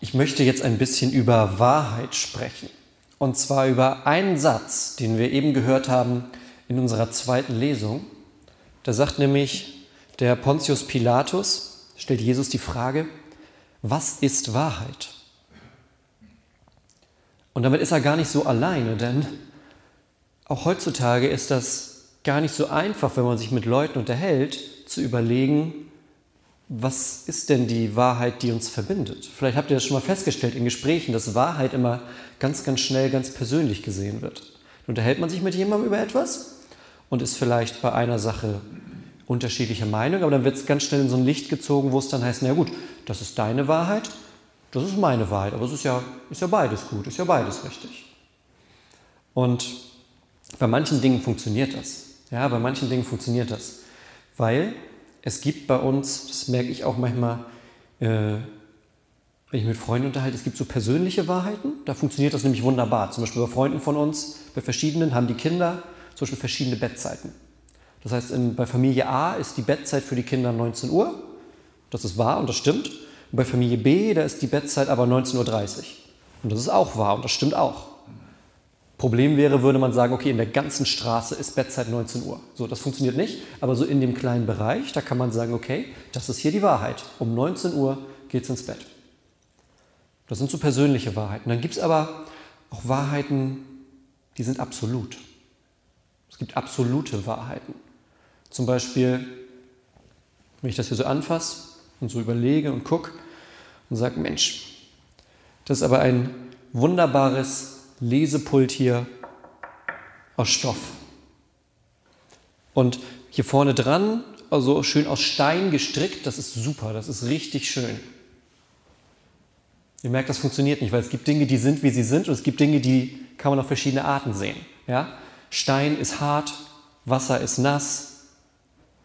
Ich möchte jetzt ein bisschen über Wahrheit sprechen. Und zwar über einen Satz, den wir eben gehört haben in unserer zweiten Lesung. Da sagt nämlich der Pontius Pilatus, stellt Jesus die Frage, was ist Wahrheit? Und damit ist er gar nicht so alleine, denn auch heutzutage ist das gar nicht so einfach, wenn man sich mit Leuten unterhält, zu überlegen, was ist denn die Wahrheit, die uns verbindet? Vielleicht habt ihr das schon mal festgestellt in Gesprächen, dass Wahrheit immer ganz, ganz schnell, ganz persönlich gesehen wird. Unterhält man sich mit jemandem über etwas und ist vielleicht bei einer Sache unterschiedlicher Meinung, aber dann wird es ganz schnell in so ein Licht gezogen, wo es dann heißt, na gut, das ist deine Wahrheit, das ist meine Wahrheit, aber es ist ja, ist ja beides gut, ist ja beides richtig. Und bei manchen Dingen funktioniert das. Ja, bei manchen Dingen funktioniert das, weil es gibt bei uns, das merke ich auch manchmal, äh, wenn ich mit Freunden unterhalte, es gibt so persönliche Wahrheiten, da funktioniert das nämlich wunderbar. Zum Beispiel bei Freunden von uns, bei verschiedenen haben die Kinder zum Beispiel verschiedene Bettzeiten. Das heißt, in, bei Familie A ist die Bettzeit für die Kinder 19 Uhr, das ist wahr und das stimmt. Und bei Familie B, da ist die Bettzeit aber 19.30 Uhr. Und das ist auch wahr und das stimmt auch. Problem wäre, würde man sagen, okay, in der ganzen Straße ist Bettzeit 19 Uhr. So, das funktioniert nicht, aber so in dem kleinen Bereich, da kann man sagen, okay, das ist hier die Wahrheit. Um 19 Uhr geht es ins Bett. Das sind so persönliche Wahrheiten. Dann gibt es aber auch Wahrheiten, die sind absolut. Es gibt absolute Wahrheiten. Zum Beispiel, wenn ich das hier so anfasse und so überlege und gucke und sage, Mensch, das ist aber ein wunderbares Lesepult hier aus Stoff. Und hier vorne dran, also schön aus Stein gestrickt, das ist super, das ist richtig schön. Ihr merkt, das funktioniert nicht, weil es gibt Dinge, die sind, wie sie sind, und es gibt Dinge, die kann man auf verschiedene Arten sehen. Ja? Stein ist hart, Wasser ist nass,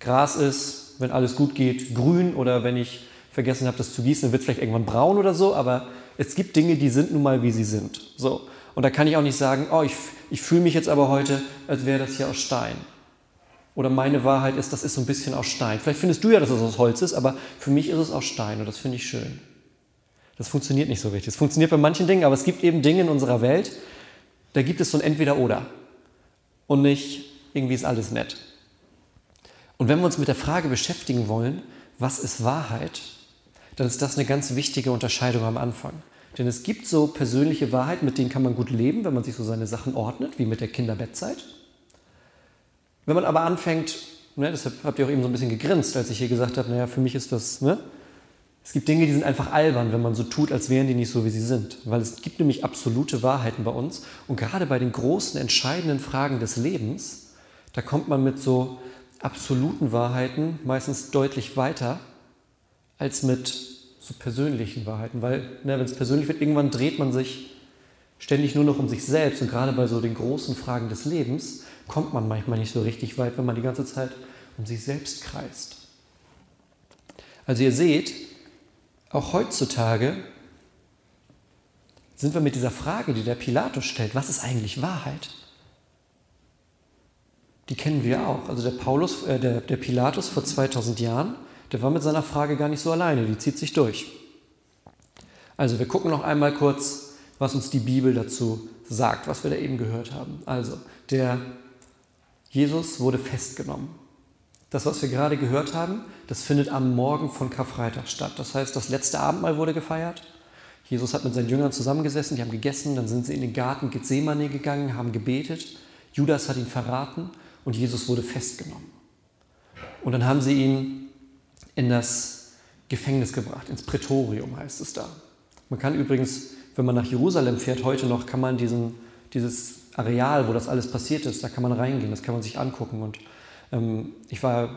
Gras ist, wenn alles gut geht, grün oder wenn ich vergessen habe, das zu gießen, dann wird es vielleicht irgendwann braun oder so, aber es gibt Dinge, die sind nun mal, wie sie sind. So. Und da kann ich auch nicht sagen, oh, ich, ich fühle mich jetzt aber heute, als wäre das hier aus Stein. Oder meine Wahrheit ist, das ist so ein bisschen aus Stein. Vielleicht findest du ja, dass es aus Holz ist, aber für mich ist es aus Stein und das finde ich schön. Das funktioniert nicht so richtig. Es funktioniert bei manchen Dingen, aber es gibt eben Dinge in unserer Welt, da gibt es so ein Entweder-Oder. Und nicht, irgendwie ist alles nett. Und wenn wir uns mit der Frage beschäftigen wollen, was ist Wahrheit, dann ist das eine ganz wichtige Unterscheidung am Anfang. Denn es gibt so persönliche Wahrheiten, mit denen kann man gut leben, wenn man sich so seine Sachen ordnet, wie mit der Kinderbettzeit. Wenn man aber anfängt, ne, deshalb habt ihr auch eben so ein bisschen gegrinst, als ich hier gesagt habe, naja, für mich ist das, ne? Es gibt Dinge, die sind einfach albern, wenn man so tut, als wären die nicht so, wie sie sind. Weil es gibt nämlich absolute Wahrheiten bei uns. Und gerade bei den großen, entscheidenden Fragen des Lebens, da kommt man mit so absoluten Wahrheiten meistens deutlich weiter als mit zu persönlichen Wahrheiten, weil ne, wenn es persönlich wird, irgendwann dreht man sich ständig nur noch um sich selbst und gerade bei so den großen Fragen des Lebens kommt man manchmal nicht so richtig weit, wenn man die ganze Zeit um sich selbst kreist. Also ihr seht, auch heutzutage sind wir mit dieser Frage, die der Pilatus stellt, was ist eigentlich Wahrheit? Die kennen wir auch. Also der, Paulus, äh, der, der Pilatus vor 2000 Jahren, der war mit seiner Frage gar nicht so alleine, die zieht sich durch. Also wir gucken noch einmal kurz, was uns die Bibel dazu sagt, was wir da eben gehört haben. Also, der Jesus wurde festgenommen. Das, was wir gerade gehört haben, das findet am Morgen von Karfreitag statt. Das heißt, das letzte Abendmahl wurde gefeiert. Jesus hat mit seinen Jüngern zusammengesessen, die haben gegessen, dann sind sie in den Garten Gethsemane gegangen, haben gebetet. Judas hat ihn verraten und Jesus wurde festgenommen. Und dann haben sie ihn in das Gefängnis gebracht, ins Prätorium heißt es da. Man kann übrigens, wenn man nach Jerusalem fährt, heute noch, kann man diesen, dieses Areal, wo das alles passiert ist, da kann man reingehen, das kann man sich angucken. Und ähm, ich war,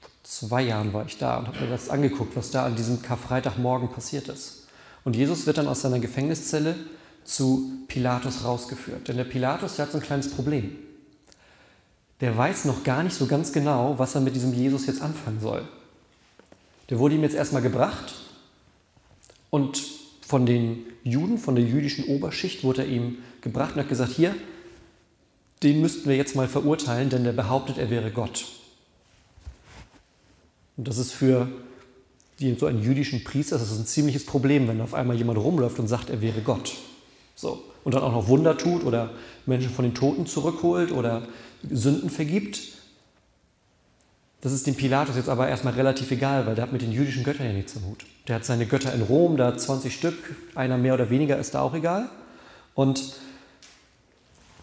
vor zwei Jahren war ich da und habe mir das angeguckt, was da an diesem Karfreitagmorgen passiert ist. Und Jesus wird dann aus seiner Gefängniszelle zu Pilatus rausgeführt. Denn der Pilatus, der hat so ein kleines Problem. Der weiß noch gar nicht so ganz genau, was er mit diesem Jesus jetzt anfangen soll. Der wurde ihm jetzt erstmal gebracht und von den Juden, von der jüdischen Oberschicht wurde er ihm gebracht und hat gesagt, hier, den müssten wir jetzt mal verurteilen, denn der behauptet, er wäre Gott. Und das ist für so einen jüdischen Priester, das ist ein ziemliches Problem, wenn auf einmal jemand rumläuft und sagt, er wäre Gott. So. Und dann auch noch Wunder tut oder Menschen von den Toten zurückholt oder Sünden vergibt. Das ist dem Pilatus jetzt aber erstmal relativ egal, weil der hat mit den jüdischen Göttern ja nichts am Hut. Der hat seine Götter in Rom, da 20 Stück, einer mehr oder weniger ist da auch egal. Und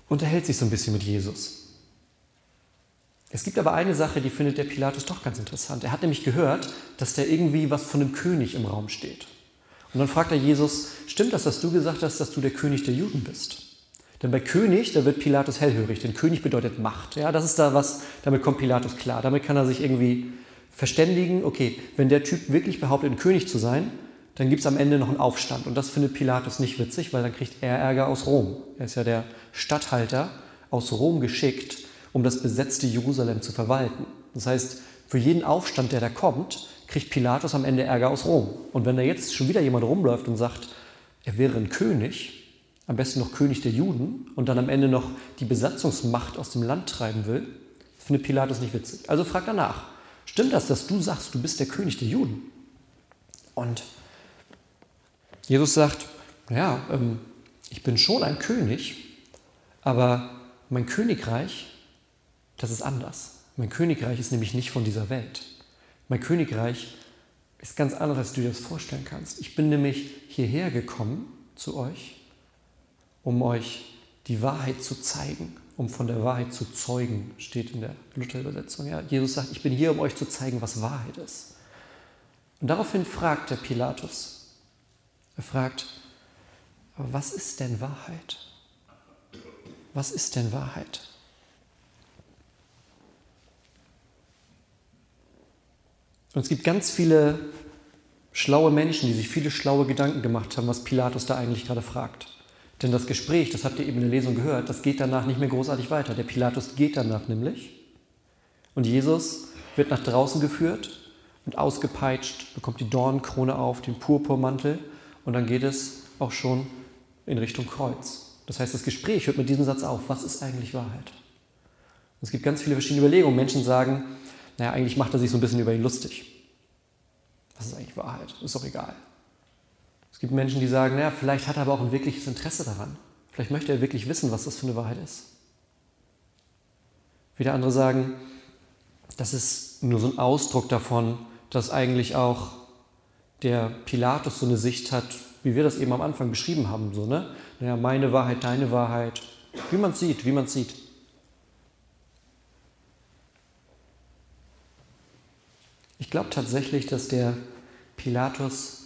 unterhält sich so ein bisschen mit Jesus. Es gibt aber eine Sache, die findet der Pilatus doch ganz interessant. Er hat nämlich gehört, dass da irgendwie was von einem König im Raum steht. Und dann fragt er Jesus, stimmt das, dass du gesagt hast, dass du der König der Juden bist? Denn bei König, da wird Pilatus hellhörig, denn König bedeutet Macht. Ja, das ist da was, damit kommt Pilatus klar. Damit kann er sich irgendwie verständigen, okay, wenn der Typ wirklich behauptet, ein König zu sein, dann gibt es am Ende noch einen Aufstand. Und das findet Pilatus nicht witzig, weil dann kriegt er Ärger aus Rom. Er ist ja der Statthalter aus Rom geschickt, um das besetzte Jerusalem zu verwalten. Das heißt, für jeden Aufstand, der da kommt, kriegt Pilatus am Ende Ärger aus Rom. Und wenn da jetzt schon wieder jemand rumläuft und sagt, er wäre ein König, am besten noch König der Juden und dann am Ende noch die Besatzungsmacht aus dem Land treiben will, findet Pilatus nicht witzig. Also fragt danach, stimmt das, dass du sagst, du bist der König der Juden? Und Jesus sagt, ja, ähm, ich bin schon ein König, aber mein Königreich, das ist anders. Mein Königreich ist nämlich nicht von dieser Welt. Mein Königreich ist ganz anders, als du dir das vorstellen kannst. Ich bin nämlich hierher gekommen zu euch, um euch die Wahrheit zu zeigen, um von der Wahrheit zu zeugen, steht in der Luther-Übersetzung. Ja, Jesus sagt, ich bin hier, um euch zu zeigen, was Wahrheit ist. Und daraufhin fragt der Pilatus, er fragt, was ist denn Wahrheit? Was ist denn Wahrheit? Und es gibt ganz viele schlaue Menschen, die sich viele schlaue Gedanken gemacht haben, was Pilatus da eigentlich gerade fragt. Denn das Gespräch, das habt ihr eben in der Lesung gehört, das geht danach nicht mehr großartig weiter. Der Pilatus geht danach nämlich. Und Jesus wird nach draußen geführt und ausgepeitscht, bekommt die Dornenkrone auf, den Purpurmantel und dann geht es auch schon in Richtung Kreuz. Das heißt, das Gespräch hört mit diesem Satz auf. Was ist eigentlich Wahrheit? es gibt ganz viele verschiedene Überlegungen. Menschen sagen, naja, eigentlich macht er sich so ein bisschen über ihn lustig. Was ist eigentlich Wahrheit? Ist doch egal. Es gibt Menschen, die sagen, naja, vielleicht hat er aber auch ein wirkliches Interesse daran. Vielleicht möchte er wirklich wissen, was das für eine Wahrheit ist. Wieder andere sagen, das ist nur so ein Ausdruck davon, dass eigentlich auch der Pilatus so eine Sicht hat, wie wir das eben am Anfang beschrieben haben. So, ne? Naja, meine Wahrheit, deine Wahrheit. Wie man sieht, wie man sieht. Ich glaube tatsächlich, dass der Pilatus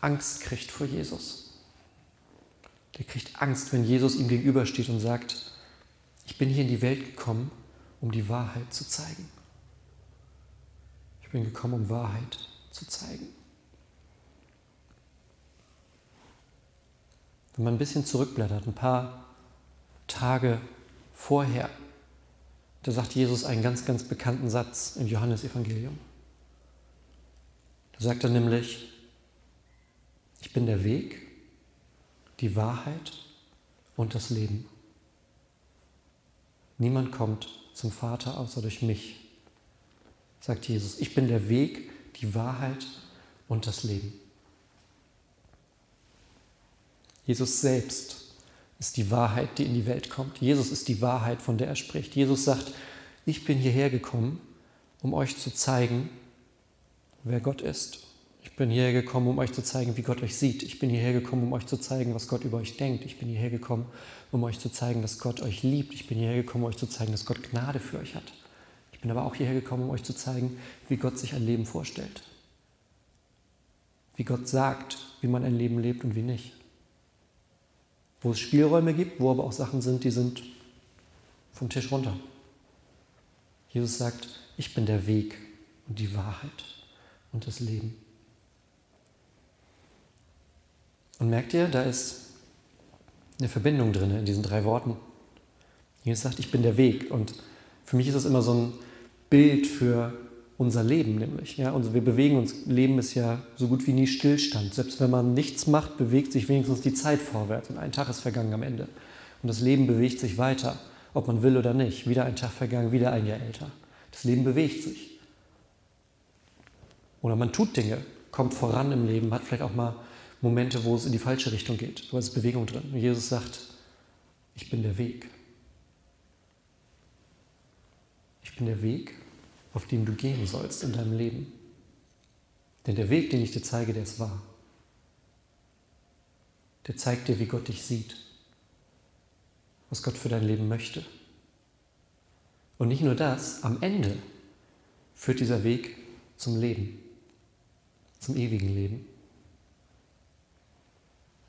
Angst kriegt vor Jesus. Der kriegt Angst, wenn Jesus ihm gegenübersteht und sagt, ich bin hier in die Welt gekommen, um die Wahrheit zu zeigen. Ich bin gekommen, um Wahrheit zu zeigen. Wenn man ein bisschen zurückblättert, ein paar Tage vorher, da sagt Jesus einen ganz, ganz bekannten Satz im Johannesevangelium. Da sagt er nämlich, ich bin der Weg, die Wahrheit und das Leben. Niemand kommt zum Vater außer durch mich, sagt Jesus. Ich bin der Weg, die Wahrheit und das Leben. Jesus selbst ist die Wahrheit, die in die Welt kommt. Jesus ist die Wahrheit, von der er spricht. Jesus sagt, ich bin hierher gekommen, um euch zu zeigen, wer Gott ist ich bin hierher gekommen, um euch zu zeigen, wie Gott euch sieht. Ich bin hierher gekommen, um euch zu zeigen, was Gott über euch denkt. Ich bin hierher gekommen, um euch zu zeigen, dass Gott euch liebt. Ich bin hierher gekommen, um euch zu zeigen, dass Gott Gnade für euch hat. Ich bin aber auch hierher gekommen, um euch zu zeigen, wie Gott sich ein Leben vorstellt. Wie Gott sagt, wie man ein Leben lebt und wie nicht. Wo es Spielräume gibt, wo aber auch Sachen sind, die sind vom Tisch runter. Jesus sagt, ich bin der Weg und die Wahrheit und das Leben. Und merkt ihr, da ist eine Verbindung drin in diesen drei Worten. Jesus sagt, ich bin der Weg. Und für mich ist das immer so ein Bild für unser Leben, nämlich. Ja, also wir bewegen uns, Leben ist ja so gut wie nie Stillstand. Selbst wenn man nichts macht, bewegt sich wenigstens die Zeit vorwärts und ein Tag ist vergangen am Ende. Und das Leben bewegt sich weiter, ob man will oder nicht. Wieder ein Tag vergangen, wieder ein Jahr älter. Das Leben bewegt sich. Oder man tut Dinge, kommt voran im Leben, hat vielleicht auch mal Momente, wo es in die falsche Richtung geht. Aber es ist Bewegung drin. Und Jesus sagt, ich bin der Weg. Ich bin der Weg, auf dem du gehen sollst in deinem Leben. Denn der Weg, den ich dir zeige, der ist wahr. Der zeigt dir, wie Gott dich sieht, was Gott für dein Leben möchte. Und nicht nur das, am Ende führt dieser Weg zum Leben, zum ewigen Leben.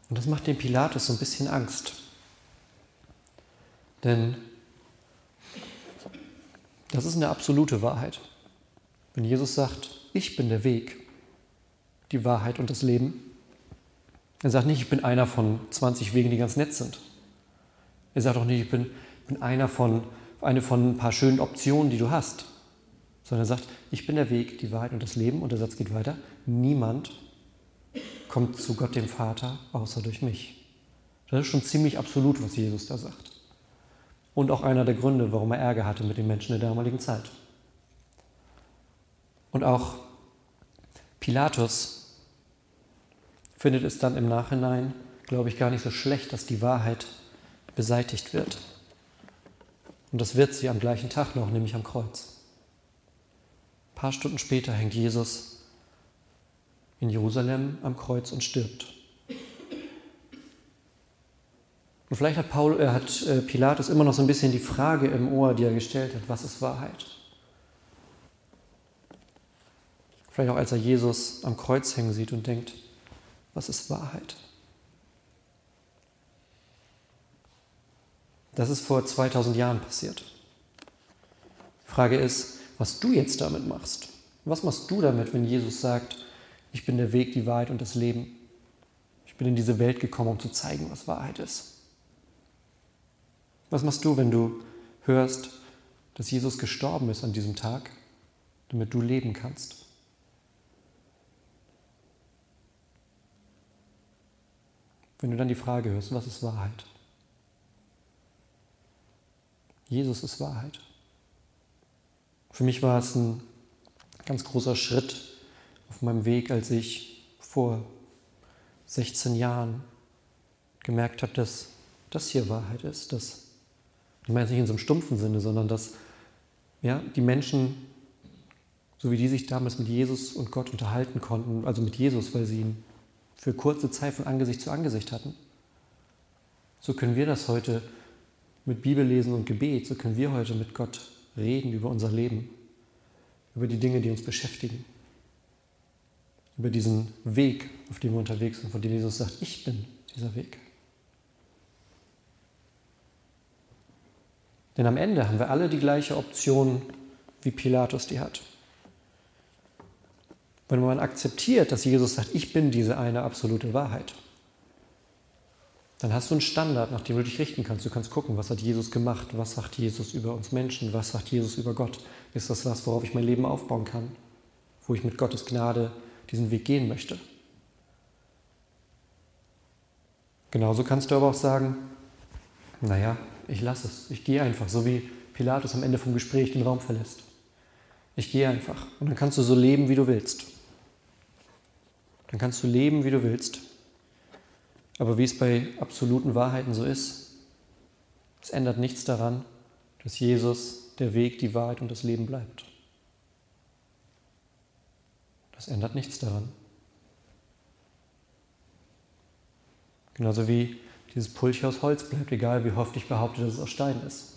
Und das macht dem Pilatus so ein bisschen Angst. Denn das ist eine absolute Wahrheit. Wenn Jesus sagt, ich bin der Weg, die Wahrheit und das Leben, er sagt nicht, ich bin einer von 20 Wegen, die ganz nett sind. Er sagt auch nicht, ich bin, bin einer von, eine von ein paar schönen Optionen, die du hast. Sondern er sagt, ich bin der Weg, die Wahrheit und das Leben. Und der Satz geht weiter, niemand kommt zu Gott dem Vater außer durch mich. Das ist schon ziemlich absolut, was Jesus da sagt. Und auch einer der Gründe, warum er Ärger hatte mit den Menschen der damaligen Zeit. Und auch Pilatus findet es dann im Nachhinein, glaube ich, gar nicht so schlecht, dass die Wahrheit beseitigt wird. Und das wird sie am gleichen Tag noch, nämlich am Kreuz. Ein paar Stunden später hängt Jesus in Jerusalem am Kreuz und stirbt. Und vielleicht hat, Paul, äh, hat äh, Pilatus immer noch so ein bisschen die Frage im Ohr, die er gestellt hat, was ist Wahrheit? Vielleicht auch als er Jesus am Kreuz hängen sieht und denkt, was ist Wahrheit? Das ist vor 2000 Jahren passiert. Die Frage ist, was du jetzt damit machst. Was machst du damit, wenn Jesus sagt, ich bin der Weg, die Wahrheit und das Leben? Ich bin in diese Welt gekommen, um zu zeigen, was Wahrheit ist. Was machst du, wenn du hörst, dass Jesus gestorben ist an diesem Tag, damit du leben kannst? Wenn du dann die Frage hörst, was ist Wahrheit? Jesus ist Wahrheit. Für mich war es ein ganz großer Schritt auf meinem Weg, als ich vor 16 Jahren gemerkt habe, dass das hier Wahrheit ist, dass ich meine es nicht in so einem stumpfen Sinne, sondern dass ja, die Menschen, so wie die sich damals mit Jesus und Gott unterhalten konnten, also mit Jesus, weil sie ihn für kurze Zeit von Angesicht zu Angesicht hatten, so können wir das heute mit Bibellesen und Gebet, so können wir heute mit Gott reden über unser Leben, über die Dinge, die uns beschäftigen, über diesen Weg, auf dem wir unterwegs sind, von dem Jesus sagt, ich bin dieser Weg. Denn am Ende haben wir alle die gleiche Option, wie Pilatus die hat. Wenn man akzeptiert, dass Jesus sagt, ich bin diese eine absolute Wahrheit, dann hast du einen Standard, nach dem du dich richten kannst. Du kannst gucken, was hat Jesus gemacht, was sagt Jesus über uns Menschen, was sagt Jesus über Gott. Ist das was, worauf ich mein Leben aufbauen kann, wo ich mit Gottes Gnade diesen Weg gehen möchte? Genauso kannst du aber auch sagen, naja, ich lasse es. Ich gehe einfach, so wie Pilatus am Ende vom Gespräch den Raum verlässt. Ich gehe einfach. Und dann kannst du so leben, wie du willst. Dann kannst du leben, wie du willst. Aber wie es bei absoluten Wahrheiten so ist, es ändert nichts daran, dass Jesus der Weg, die Wahrheit und das Leben bleibt. Das ändert nichts daran. Genauso wie dieses Pulch aus Holz bleibt, egal wie oft ich behaupte, dass es aus Stein ist.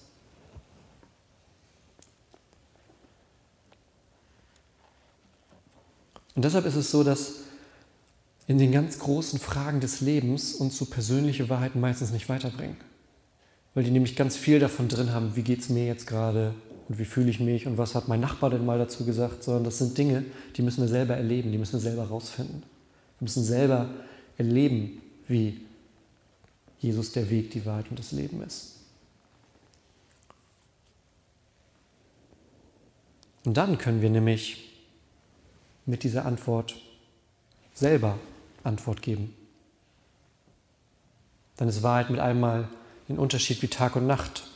Und deshalb ist es so, dass in den ganz großen Fragen des Lebens uns so persönliche Wahrheiten meistens nicht weiterbringen. Weil die nämlich ganz viel davon drin haben, wie geht es mir jetzt gerade und wie fühle ich mich und was hat mein Nachbar denn mal dazu gesagt, sondern das sind Dinge, die müssen wir selber erleben, die müssen wir selber rausfinden. Wir müssen selber erleben, wie Jesus der Weg, die Wahrheit und das Leben ist. Und dann können wir nämlich mit dieser Antwort selber Antwort geben. Dann ist Wahrheit mit einmal ein Unterschied wie Tag und Nacht,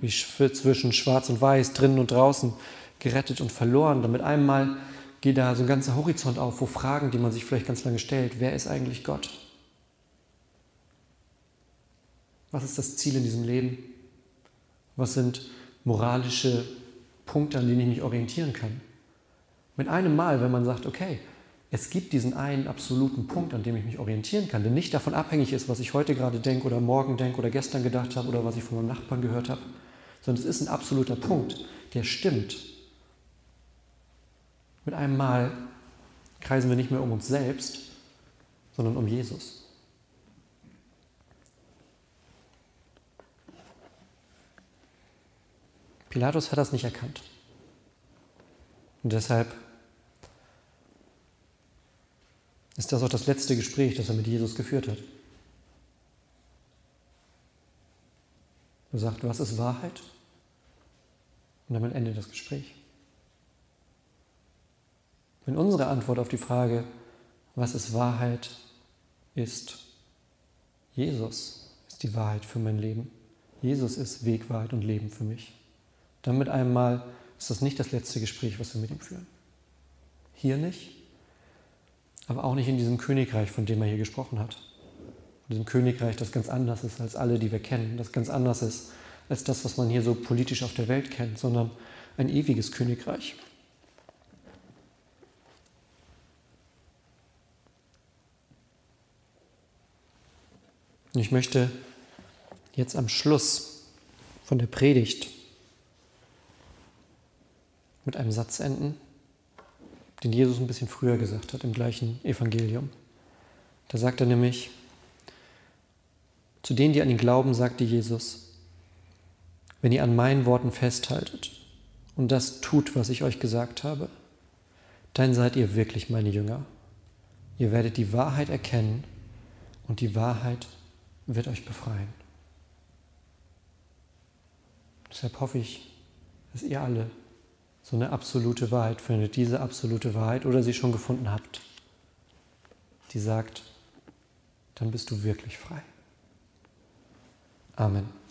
wie zwischen Schwarz und Weiß, drinnen und draußen, gerettet und verloren. Dann mit einmal geht da so ein ganzer Horizont auf, wo Fragen, die man sich vielleicht ganz lange stellt, wer ist eigentlich Gott? Was ist das Ziel in diesem Leben? Was sind moralische Punkte, an denen ich mich orientieren kann? Mit einem Mal, wenn man sagt, okay, es gibt diesen einen absoluten Punkt, an dem ich mich orientieren kann, der nicht davon abhängig ist, was ich heute gerade denke oder morgen denke oder gestern gedacht habe oder was ich von meinem Nachbarn gehört habe, sondern es ist ein absoluter Punkt, der stimmt. Mit einem Mal kreisen wir nicht mehr um uns selbst, sondern um Jesus. Pilatus hat das nicht erkannt. Und deshalb ist das auch das letzte Gespräch, das er mit Jesus geführt hat. Er sagt, was ist Wahrheit? Und damit endet das Gespräch. Wenn unsere Antwort auf die Frage, was ist Wahrheit, ist, Jesus ist die Wahrheit für mein Leben. Jesus ist Weg, Wahrheit und Leben für mich. Dann mit einem Mal ist das nicht das letzte Gespräch, was wir mit ihm führen. Hier nicht, aber auch nicht in diesem Königreich, von dem er hier gesprochen hat. Diesem Königreich, das ganz anders ist als alle, die wir kennen, das ganz anders ist als das, was man hier so politisch auf der Welt kennt, sondern ein ewiges Königreich. Und ich möchte jetzt am Schluss von der Predigt mit einem Satz enden, den Jesus ein bisschen früher gesagt hat im gleichen Evangelium. Da sagt er nämlich, zu denen, die an ihn glauben, sagte Jesus, wenn ihr an meinen Worten festhaltet und das tut, was ich euch gesagt habe, dann seid ihr wirklich meine Jünger. Ihr werdet die Wahrheit erkennen und die Wahrheit wird euch befreien. Deshalb hoffe ich, dass ihr alle so eine absolute Wahrheit findet, diese absolute Wahrheit oder sie schon gefunden habt, die sagt, dann bist du wirklich frei. Amen.